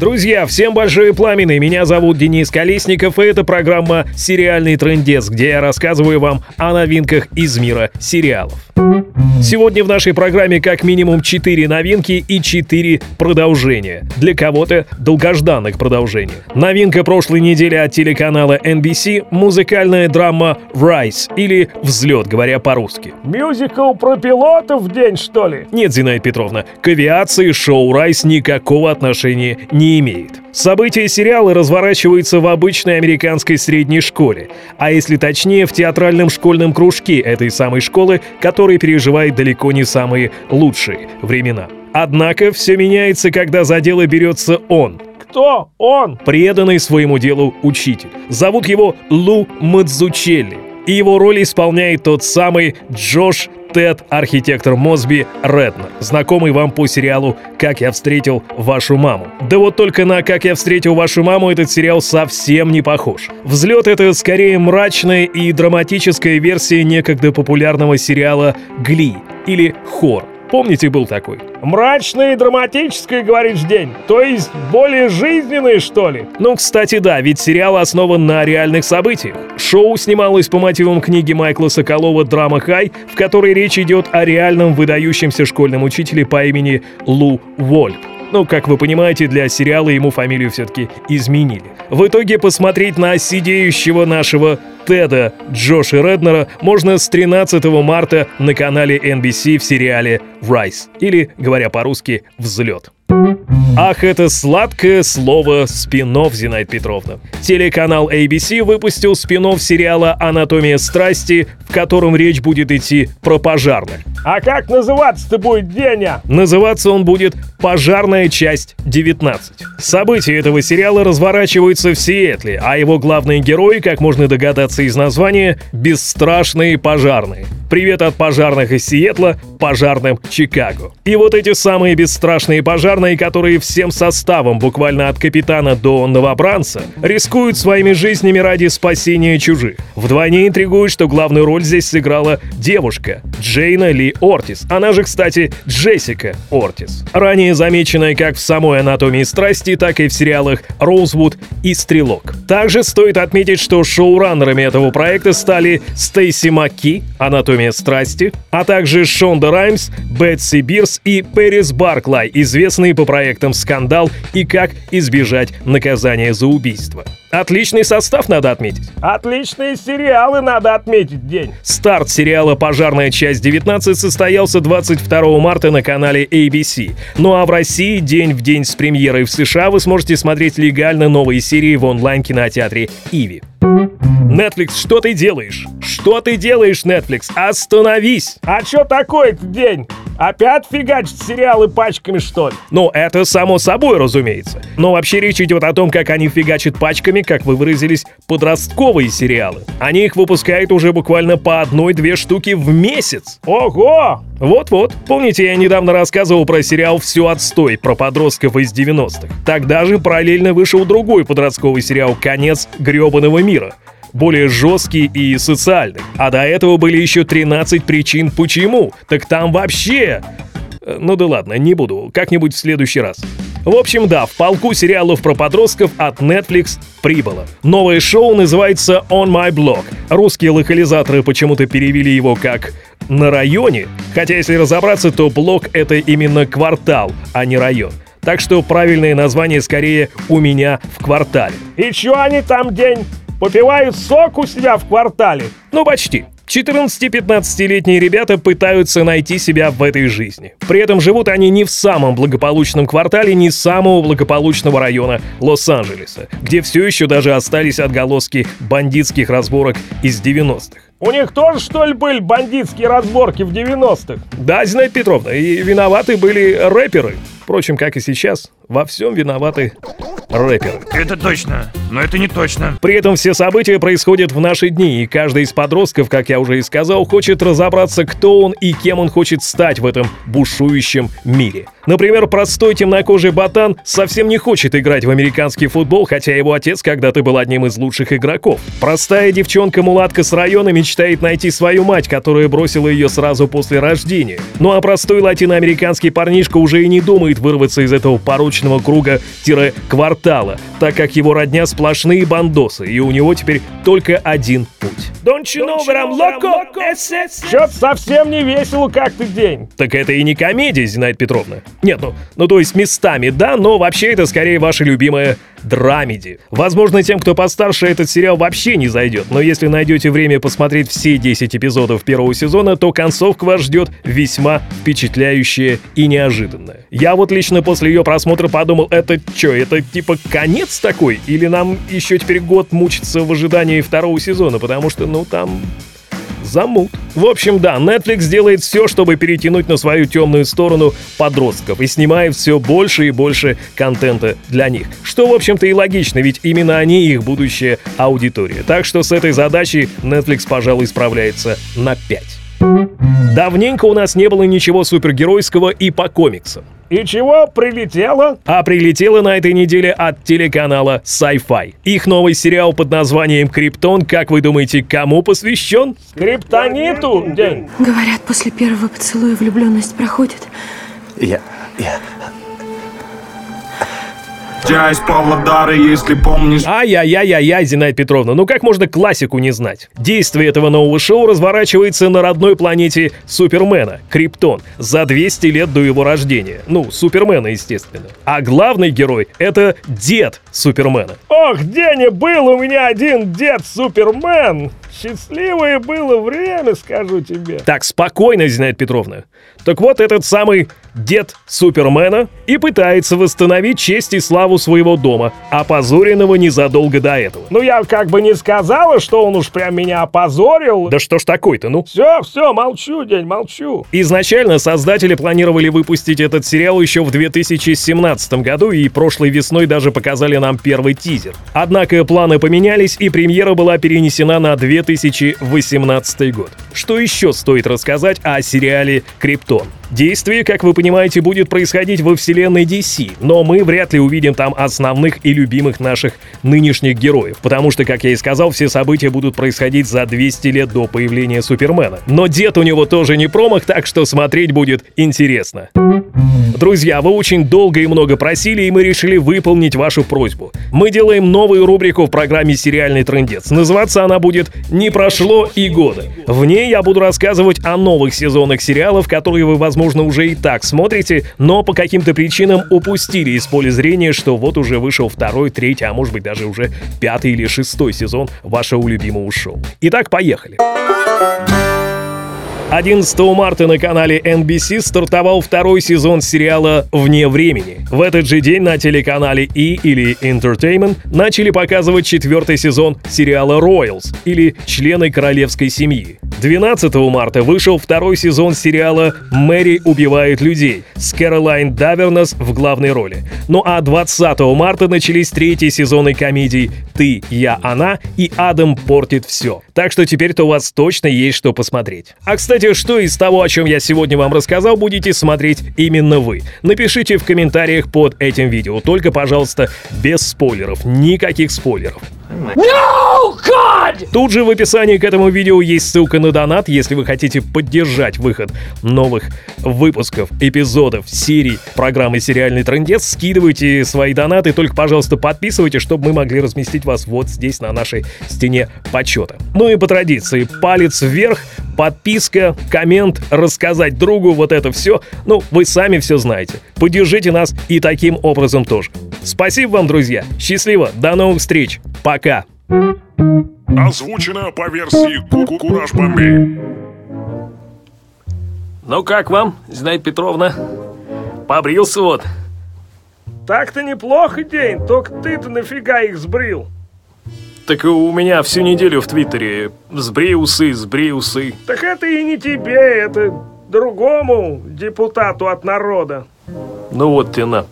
Друзья, всем большое пламенный. Меня зовут Денис Колесников, и это программа «Сериальный трендец», где я рассказываю вам о новинках из мира сериалов. Сегодня в нашей программе как минимум 4 новинки и 4 продолжения. Для кого-то долгожданных продолжений. Новинка прошлой недели от телеканала NBC – музыкальная драма «Rise» или «Взлет», говоря по-русски. Мюзикл про пилотов в день, что ли? Нет, Зинаида Петровна, к авиации шоу «Райс» никакого отношения не имеет. События сериала разворачиваются в обычной американской средней школе, а если точнее, в театральном школьном кружке этой самой школы, который переживает далеко не самые лучшие времена. Однако все меняется, когда за дело берется он, Кто он? преданный своему делу учитель. Зовут его Лу Мадзучелли. И его роль исполняет тот самый Джош Тед, архитектор Мосби Реднер, знакомый вам по сериалу «Как я встретил вашу маму». Да вот только на «Как я встретил вашу маму» этот сериал совсем не похож. «Взлет» — это скорее мрачная и драматическая версия некогда популярного сериала «Гли» или «Хор». Помните, был такой? Мрачный и драматический, говоришь, день. То есть более жизненный, что ли? Ну, кстати, да, ведь сериал основан на реальных событиях. Шоу снималось по мотивам книги Майкла Соколова «Драма Хай», в которой речь идет о реальном выдающемся школьном учителе по имени Лу Вольп. Ну, как вы понимаете, для сериала ему фамилию все-таки изменили. В итоге посмотреть на сидеющего нашего Теда Джоша Реднера можно с 13 марта на канале NBC в сериале «Rise» или, говоря по-русски, «Взлет». Ах, это сладкое слово спин Зинаида Петровна. Телеканал ABC выпустил спин сериала «Анатомия страсти», в котором речь будет идти про пожарных. А как называться-то будет Деня? Называться он будет «Пожарная часть 19». События этого сериала разворачиваются в Сиэтле, а его главные герои, как можно догадаться из названия, бесстрашные пожарные. Привет от пожарных из Сиэтла пожарным Чикаго. И вот эти самые бесстрашные пожарные, которые всем составом, буквально от капитана до новобранца, рискуют своими жизнями ради спасения чужих. Вдвойне интригует, что главную роль здесь сыграла девушка Джейна Ли Ортис. Она же, кстати, Джессика Ортис. Ранее замеченная как в самой «Анатомии страсти», так и в сериалах «Роузвуд» и «Стрелок». Также стоит отметить, что шоураннерами этого проекта стали Стейси Макки, «Анатомия страсти», а также Шонда Раймс, Бетси Бирс и Пэрис Барклай, известные по проектам «Скандал» и «Как избежать наказания за убийство». Отличный состав, надо отметить. Отличные сериалы надо отметить день. Старт сериала «Пожарная часть 19» состоялся 22 марта на канале ABC. Ну а в России день в день с премьерой в США вы сможете смотреть легально новые серии в онлайн-кинотеатре «Иви». Netflix, что ты делаешь? Что ты делаешь, Netflix? Остановись! А чё такой-то день? Опять фигачить сериалы пачками, что ли? Ну, это само собой, разумеется. Но вообще речь идет о том, как они фигачат пачками, как вы выразились, подростковые сериалы. Они их выпускают уже буквально по одной-две штуки в месяц. Ого! Вот-вот. Помните, я недавно рассказывал про сериал «Все отстой» про подростков из 90-х. Тогда же параллельно вышел другой подростковый сериал «Конец гребаного мира» более жесткий и социальный. А до этого были еще 13 причин почему. Так там вообще... Э, Ну да ладно, не буду, как-нибудь в следующий раз. В общем, да, в полку сериалов про подростков от Netflix прибыло. Новое шоу называется On My Block. Русские локализаторы почему-то перевели его как «на районе», хотя если разобраться, то блок — это именно квартал, а не район. Так что правильное название скорее «у меня в квартале». И чё они там день? Попивают сок у себя в квартале? Ну, почти. 14-15-летние ребята пытаются найти себя в этой жизни. При этом живут они не в самом благополучном квартале, не самого благополучного района Лос-Анджелеса, где все еще даже остались отголоски бандитских разборок из 90-х. У них тоже, что ли, были бандитские разборки в 90-х? Да, Зинаида Петровна, и виноваты были рэперы. Впрочем, как и сейчас, во всем виноваты рэперы. Это точно. Но это не точно. При этом все события происходят в наши дни, и каждый из подростков, как я уже и сказал, хочет разобраться, кто он и кем он хочет стать в этом бушующем мире. Например, простой темнокожий ботан совсем не хочет играть в американский футбол, хотя его отец когда-то был одним из лучших игроков. Простая девчонка-мулатка с района мечтает найти свою мать, которая бросила ее сразу после рождения. Ну а простой латиноамериканский парнишка уже и не думает вырваться из этого порочного круга-квартала, так как его родня сплошные бандосы, и у него теперь только один путь. Don't you know that I'm loco? Чё-то совсем не весело как-то день. Так это и не комедия, Зинаида Петровна. Нет, ну, ну то есть местами, да, но вообще это скорее ваша любимая драмеди. Возможно, тем, кто постарше, этот сериал вообще не зайдет, но если найдете время посмотреть все 10 эпизодов первого сезона, то концовка вас ждет весьма впечатляющая и неожиданная. Я вот лично после ее просмотра подумал, это что, это типа конец такой? Или нам еще теперь год мучиться в ожидании второго сезона, потому что, ну, там замут. В общем, да, Netflix делает все, чтобы перетянуть на свою темную сторону подростков и снимает все больше и больше контента для них. Что, в общем-то, и логично, ведь именно они их будущая аудитория. Так что с этой задачей Netflix, пожалуй, справляется на 5. Давненько у нас не было ничего супергеройского и по комиксам. И чего прилетело? А прилетело на этой неделе от телеканала Sci-Fi. Их новый сериал под названием «Криптон», как вы думаете, кому посвящен? Скриптониту день. Говорят, после первого поцелуя влюбленность проходит. Я... я... Я из Павлодара, если помнишь. Ай-яй-яй-яй, Зинаида Петровна, ну как можно классику не знать? Действие этого нового шоу разворачивается на родной планете Супермена, Криптон, за 200 лет до его рождения. Ну, Супермена, естественно. А главный герой — это дед Супермена. Ох, Деня, был у меня один дед Супермен. Счастливое было время, скажу тебе. Так, спокойно, Зинаида Петровна. Так вот, этот самый дед Супермена и пытается восстановить честь и славу своего дома, опозоренного незадолго до этого. Ну, я как бы не сказала, что он уж прям меня опозорил. Да что ж такой-то, ну? Все, все, молчу, день, молчу. Изначально создатели планировали выпустить этот сериал еще в 2017 году и прошлой весной даже показали нам первый тизер. Однако планы поменялись и премьера была перенесена на 2018 год. Что еще стоит рассказать о сериале «Криптон»? Действие, как вы понимаете, будет происходить во вселенной DC, но мы вряд ли увидим там основных и любимых наших нынешних героев, потому что, как я и сказал, все события будут происходить за 200 лет до появления Супермена. Но дед у него тоже не промах, так что смотреть будет интересно. Друзья, вы очень долго и много просили, и мы решили выполнить вашу просьбу. Мы делаем новую рубрику в программе «Сериальный трендец». Называться она будет «Не прошло и года». В ней я буду рассказывать о новых сезонах сериалов, которые вы, возможно, уже и так смотрите, но по каким-то причинам упустили из поля зрения, что вот уже вышел второй, третий, а может быть даже уже пятый или шестой сезон вашего любимого шоу. Итак, поехали. 11 марта на канале NBC стартовал второй сезон сериала «Вне времени». В этот же день на телеканале E или Entertainment начали показывать четвертый сезон сериала «Royals» или «Члены королевской семьи». 12 марта вышел второй сезон сериала «Мэри убивает людей» с Кэролайн Давернес в главной роли. Ну а 20 марта начались третьи сезоны комедий «Ты, я, она» и «Адам портит все». Так что теперь-то у вас точно есть что посмотреть. А кстати, что из того, о чем я сегодня вам рассказал, будете смотреть именно вы? Напишите в комментариях под этим видео. Только, пожалуйста, без спойлеров. Никаких спойлеров. No, God! Тут же в описании к этому видео есть ссылка на донат, если вы хотите поддержать выход новых выпусков, эпизодов, серий программы «Сериальный трендец». Скидывайте свои донаты, только, пожалуйста, подписывайтесь, чтобы мы могли разместить вас вот здесь на нашей стене почета. Ну и по традиции, палец вверх, подписка, коммент, рассказать другу, вот это все. Ну, вы сами все знаете. Поддержите нас и таким образом тоже. Спасибо вам, друзья. Счастливо. До новых встреч. Пока. Озвучено по версии Куку Кураж Бомбей. Ну как вам, Зинаида Петровна? Побрился вот. Так-то неплохо день, только ты-то нафига их сбрил? Так у меня всю неделю в Твиттере сбрей усы, сбрей усы. Так это и не тебе, это другому депутату от народа. Ну вот тебе на.